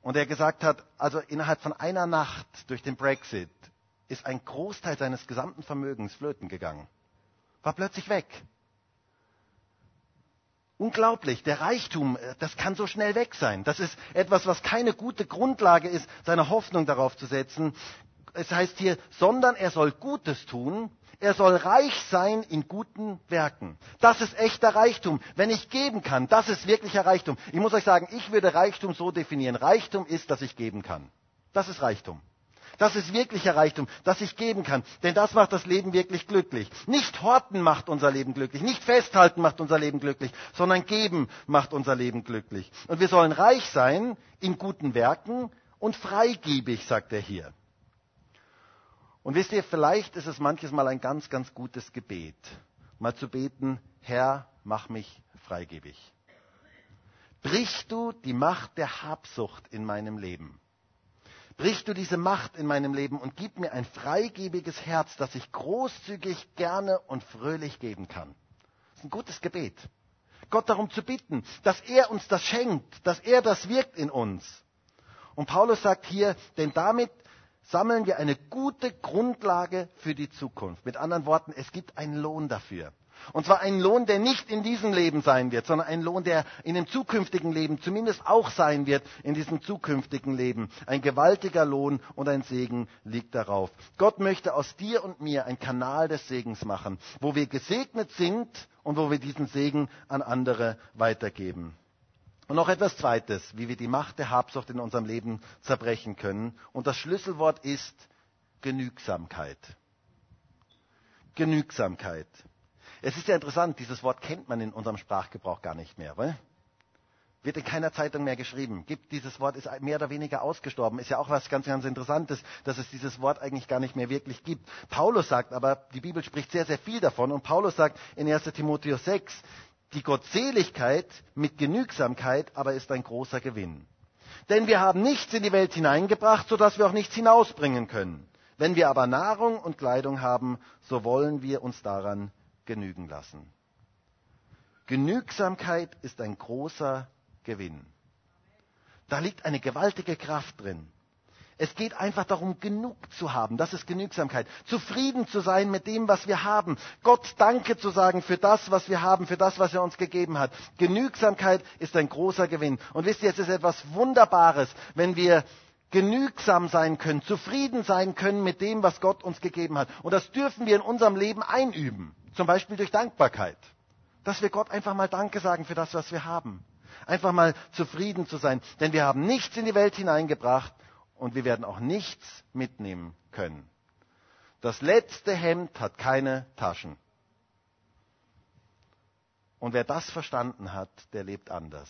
Und der gesagt hat, also innerhalb von einer Nacht durch den Brexit ist ein Großteil seines gesamten Vermögens flöten gegangen. War plötzlich weg. Unglaublich, der Reichtum, äh, das kann so schnell weg sein. Das ist etwas, was keine gute Grundlage ist, seine Hoffnung darauf zu setzen. Es heißt hier, sondern er soll Gutes tun er soll reich sein in guten Werken. Das ist echter Reichtum. Wenn ich geben kann, das ist wirklicher Reichtum. Ich muss euch sagen, ich würde Reichtum so definieren. Reichtum ist, dass ich geben kann. Das ist Reichtum. Das ist wirklicher Reichtum, dass ich geben kann. Denn das macht das Leben wirklich glücklich. Nicht horten macht unser Leben glücklich, nicht festhalten macht unser Leben glücklich, sondern geben macht unser Leben glücklich. Und wir sollen reich sein in guten Werken und freigebig, sagt er hier. Und wisst ihr, vielleicht ist es manches Mal ein ganz, ganz gutes Gebet, mal zu beten, Herr, mach mich freigebig. Brich du die Macht der Habsucht in meinem Leben. Brich du diese Macht in meinem Leben und gib mir ein freigebiges Herz, das ich großzügig, gerne und fröhlich geben kann. Das ist ein gutes Gebet. Gott darum zu bitten, dass er uns das schenkt, dass er das wirkt in uns. Und Paulus sagt hier, denn damit sammeln wir eine gute Grundlage für die Zukunft. Mit anderen Worten, es gibt einen Lohn dafür. Und zwar einen Lohn, der nicht in diesem Leben sein wird, sondern einen Lohn, der in dem zukünftigen Leben zumindest auch sein wird, in diesem zukünftigen Leben. Ein gewaltiger Lohn und ein Segen liegt darauf. Gott möchte aus dir und mir ein Kanal des Segens machen, wo wir gesegnet sind und wo wir diesen Segen an andere weitergeben. Und noch etwas Zweites, wie wir die Macht der Habsucht in unserem Leben zerbrechen können. Und das Schlüsselwort ist Genügsamkeit. Genügsamkeit. Es ist ja interessant, dieses Wort kennt man in unserem Sprachgebrauch gar nicht mehr. Weil? Wird in keiner Zeitung mehr geschrieben. Gibt dieses Wort ist mehr oder weniger ausgestorben. Ist ja auch was ganz, ganz Interessantes, dass es dieses Wort eigentlich gar nicht mehr wirklich gibt. Paulus sagt aber, die Bibel spricht sehr, sehr viel davon. Und Paulus sagt in 1 Timotheus 6, die Gottseligkeit mit Genügsamkeit aber ist ein großer Gewinn. Denn wir haben nichts in die Welt hineingebracht, sodass wir auch nichts hinausbringen können. Wenn wir aber Nahrung und Kleidung haben, so wollen wir uns daran genügen lassen. Genügsamkeit ist ein großer Gewinn. Da liegt eine gewaltige Kraft drin. Es geht einfach darum, genug zu haben. Das ist Genügsamkeit. Zufrieden zu sein mit dem, was wir haben. Gott Danke zu sagen für das, was wir haben, für das, was er uns gegeben hat. Genügsamkeit ist ein großer Gewinn. Und wisst ihr, es ist etwas Wunderbares, wenn wir genügsam sein können, zufrieden sein können mit dem, was Gott uns gegeben hat. Und das dürfen wir in unserem Leben einüben. Zum Beispiel durch Dankbarkeit. Dass wir Gott einfach mal Danke sagen für das, was wir haben. Einfach mal zufrieden zu sein. Denn wir haben nichts in die Welt hineingebracht und wir werden auch nichts mitnehmen können. Das letzte Hemd hat keine Taschen. Und wer das verstanden hat, der lebt anders.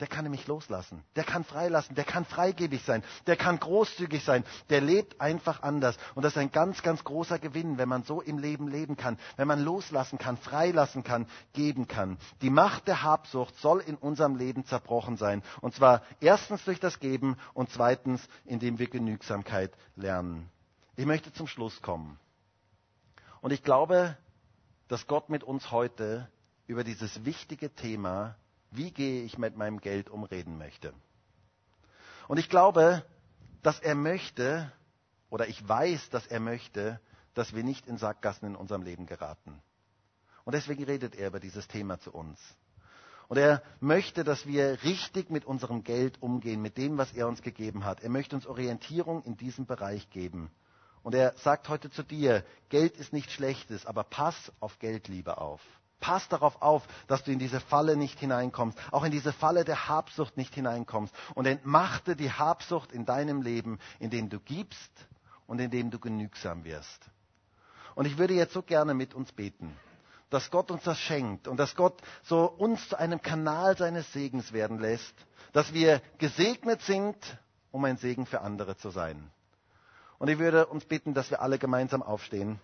Der kann nämlich loslassen. Der kann freilassen. Der kann freigebig sein. Der kann großzügig sein. Der lebt einfach anders. Und das ist ein ganz, ganz großer Gewinn, wenn man so im Leben leben kann. Wenn man loslassen kann, freilassen kann, geben kann. Die Macht der Habsucht soll in unserem Leben zerbrochen sein. Und zwar erstens durch das Geben und zweitens, indem wir Genügsamkeit lernen. Ich möchte zum Schluss kommen. Und ich glaube, dass Gott mit uns heute über dieses wichtige Thema wie gehe ich mit meinem Geld um, reden möchte. Und ich glaube, dass er möchte, oder ich weiß, dass er möchte, dass wir nicht in Sackgassen in unserem Leben geraten. Und deswegen redet er über dieses Thema zu uns. Und er möchte, dass wir richtig mit unserem Geld umgehen, mit dem, was er uns gegeben hat. Er möchte uns Orientierung in diesem Bereich geben. Und er sagt heute zu dir, Geld ist nichts Schlechtes, aber pass auf Geld lieber auf. Pass darauf auf, dass du in diese Falle nicht hineinkommst, auch in diese Falle der Habsucht nicht hineinkommst. Und entmachte die Habsucht in deinem Leben, indem du gibst und indem du genügsam wirst. Und ich würde jetzt so gerne mit uns beten, dass Gott uns das schenkt und dass Gott so uns zu einem Kanal seines Segens werden lässt, dass wir gesegnet sind, um ein Segen für andere zu sein. Und ich würde uns bitten, dass wir alle gemeinsam aufstehen.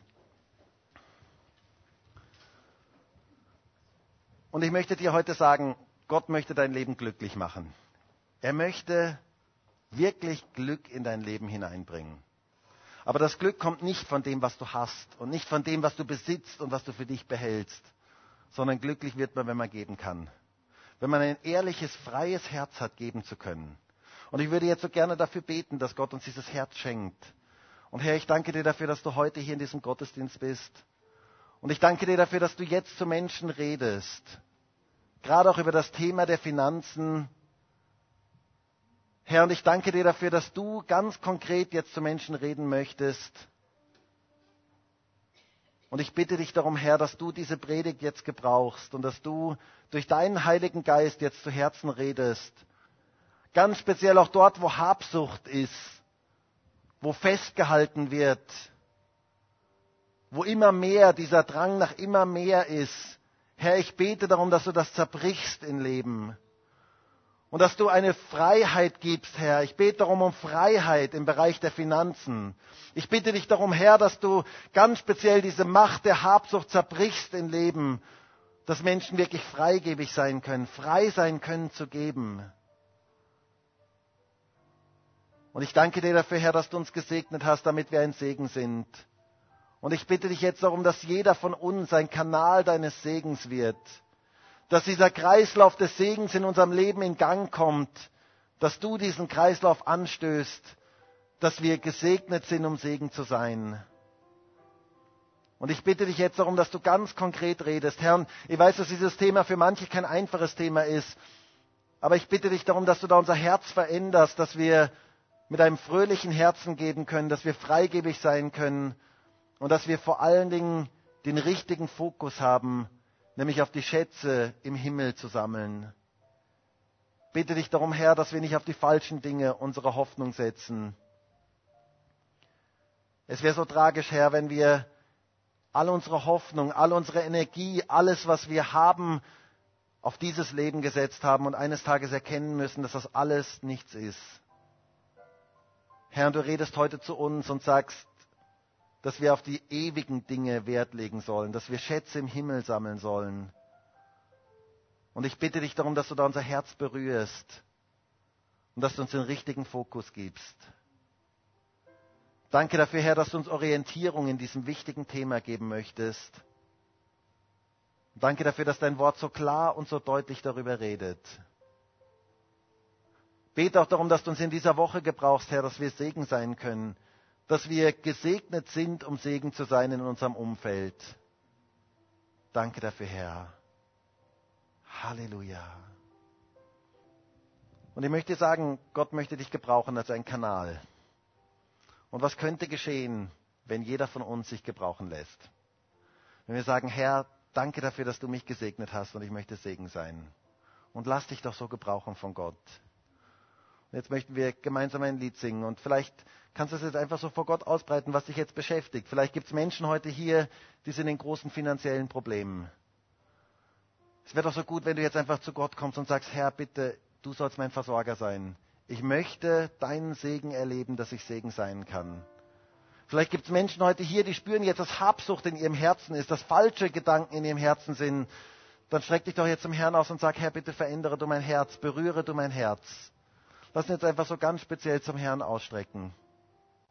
Und ich möchte dir heute sagen, Gott möchte dein Leben glücklich machen. Er möchte wirklich Glück in dein Leben hineinbringen. Aber das Glück kommt nicht von dem, was du hast und nicht von dem, was du besitzt und was du für dich behältst, sondern glücklich wird man, wenn man geben kann. Wenn man ein ehrliches, freies Herz hat, geben zu können. Und ich würde jetzt so gerne dafür beten, dass Gott uns dieses Herz schenkt. Und Herr, ich danke dir dafür, dass du heute hier in diesem Gottesdienst bist. Und ich danke dir dafür, dass du jetzt zu Menschen redest, gerade auch über das Thema der Finanzen. Herr, und ich danke dir dafür, dass du ganz konkret jetzt zu Menschen reden möchtest. Und ich bitte dich darum, Herr, dass du diese Predigt jetzt gebrauchst und dass du durch deinen Heiligen Geist jetzt zu Herzen redest. Ganz speziell auch dort, wo Habsucht ist, wo festgehalten wird, wo immer mehr dieser Drang nach immer mehr ist. Herr, ich bete darum, dass du das zerbrichst im Leben. Und dass du eine Freiheit gibst, Herr. Ich bete darum um Freiheit im Bereich der Finanzen. Ich bitte dich darum, Herr, dass du ganz speziell diese Macht der Habsucht zerbrichst im Leben, dass Menschen wirklich freigebig sein können, frei sein können zu geben. Und ich danke dir dafür, Herr, dass du uns gesegnet hast, damit wir ein Segen sind. Und ich bitte dich jetzt darum, dass jeder von uns ein Kanal deines Segens wird, dass dieser Kreislauf des Segens in unserem Leben in Gang kommt, dass du diesen Kreislauf anstößt, dass wir gesegnet sind, um Segen zu sein. Und ich bitte dich jetzt darum, dass du ganz konkret redest. Herr, ich weiß, dass dieses Thema für manche kein einfaches Thema ist, aber ich bitte dich darum, dass du da unser Herz veränderst, dass wir mit einem fröhlichen Herzen geben können, dass wir freigebig sein können und dass wir vor allen Dingen den richtigen Fokus haben, nämlich auf die Schätze im Himmel zu sammeln. Bitte dich darum, Herr, dass wir nicht auf die falschen Dinge unsere Hoffnung setzen. Es wäre so tragisch, Herr, wenn wir all unsere Hoffnung, all unsere Energie, alles, was wir haben, auf dieses Leben gesetzt haben und eines Tages erkennen müssen, dass das alles nichts ist. Herr, du redest heute zu uns und sagst, dass wir auf die ewigen Dinge Wert legen sollen, dass wir Schätze im Himmel sammeln sollen. Und ich bitte dich darum, dass du da unser Herz berührst und dass du uns den richtigen Fokus gibst. Danke dafür, Herr, dass du uns Orientierung in diesem wichtigen Thema geben möchtest. Danke dafür, dass dein Wort so klar und so deutlich darüber redet. Bete auch darum, dass du uns in dieser Woche gebrauchst, Herr, dass wir Segen sein können dass wir gesegnet sind, um Segen zu sein in unserem Umfeld. Danke dafür, Herr. Halleluja. Und ich möchte sagen, Gott möchte dich gebrauchen als ein Kanal. Und was könnte geschehen, wenn jeder von uns sich gebrauchen lässt? Wenn wir sagen, Herr, danke dafür, dass du mich gesegnet hast und ich möchte Segen sein. Und lass dich doch so gebrauchen von Gott. Jetzt möchten wir gemeinsam ein Lied singen und vielleicht kannst du es jetzt einfach so vor Gott ausbreiten, was dich jetzt beschäftigt. Vielleicht gibt es Menschen heute hier, die sind in großen finanziellen Problemen. Es wäre doch so gut, wenn du jetzt einfach zu Gott kommst und sagst, Herr, bitte, du sollst mein Versorger sein. Ich möchte deinen Segen erleben, dass ich Segen sein kann. Vielleicht gibt es Menschen heute hier, die spüren jetzt, dass Habsucht in ihrem Herzen ist, dass falsche Gedanken in ihrem Herzen sind. Dann streck dich doch jetzt zum Herrn aus und sag, Herr, bitte verändere du mein Herz, berühre du mein Herz. Lass uns jetzt einfach so ganz speziell zum Herrn ausstrecken.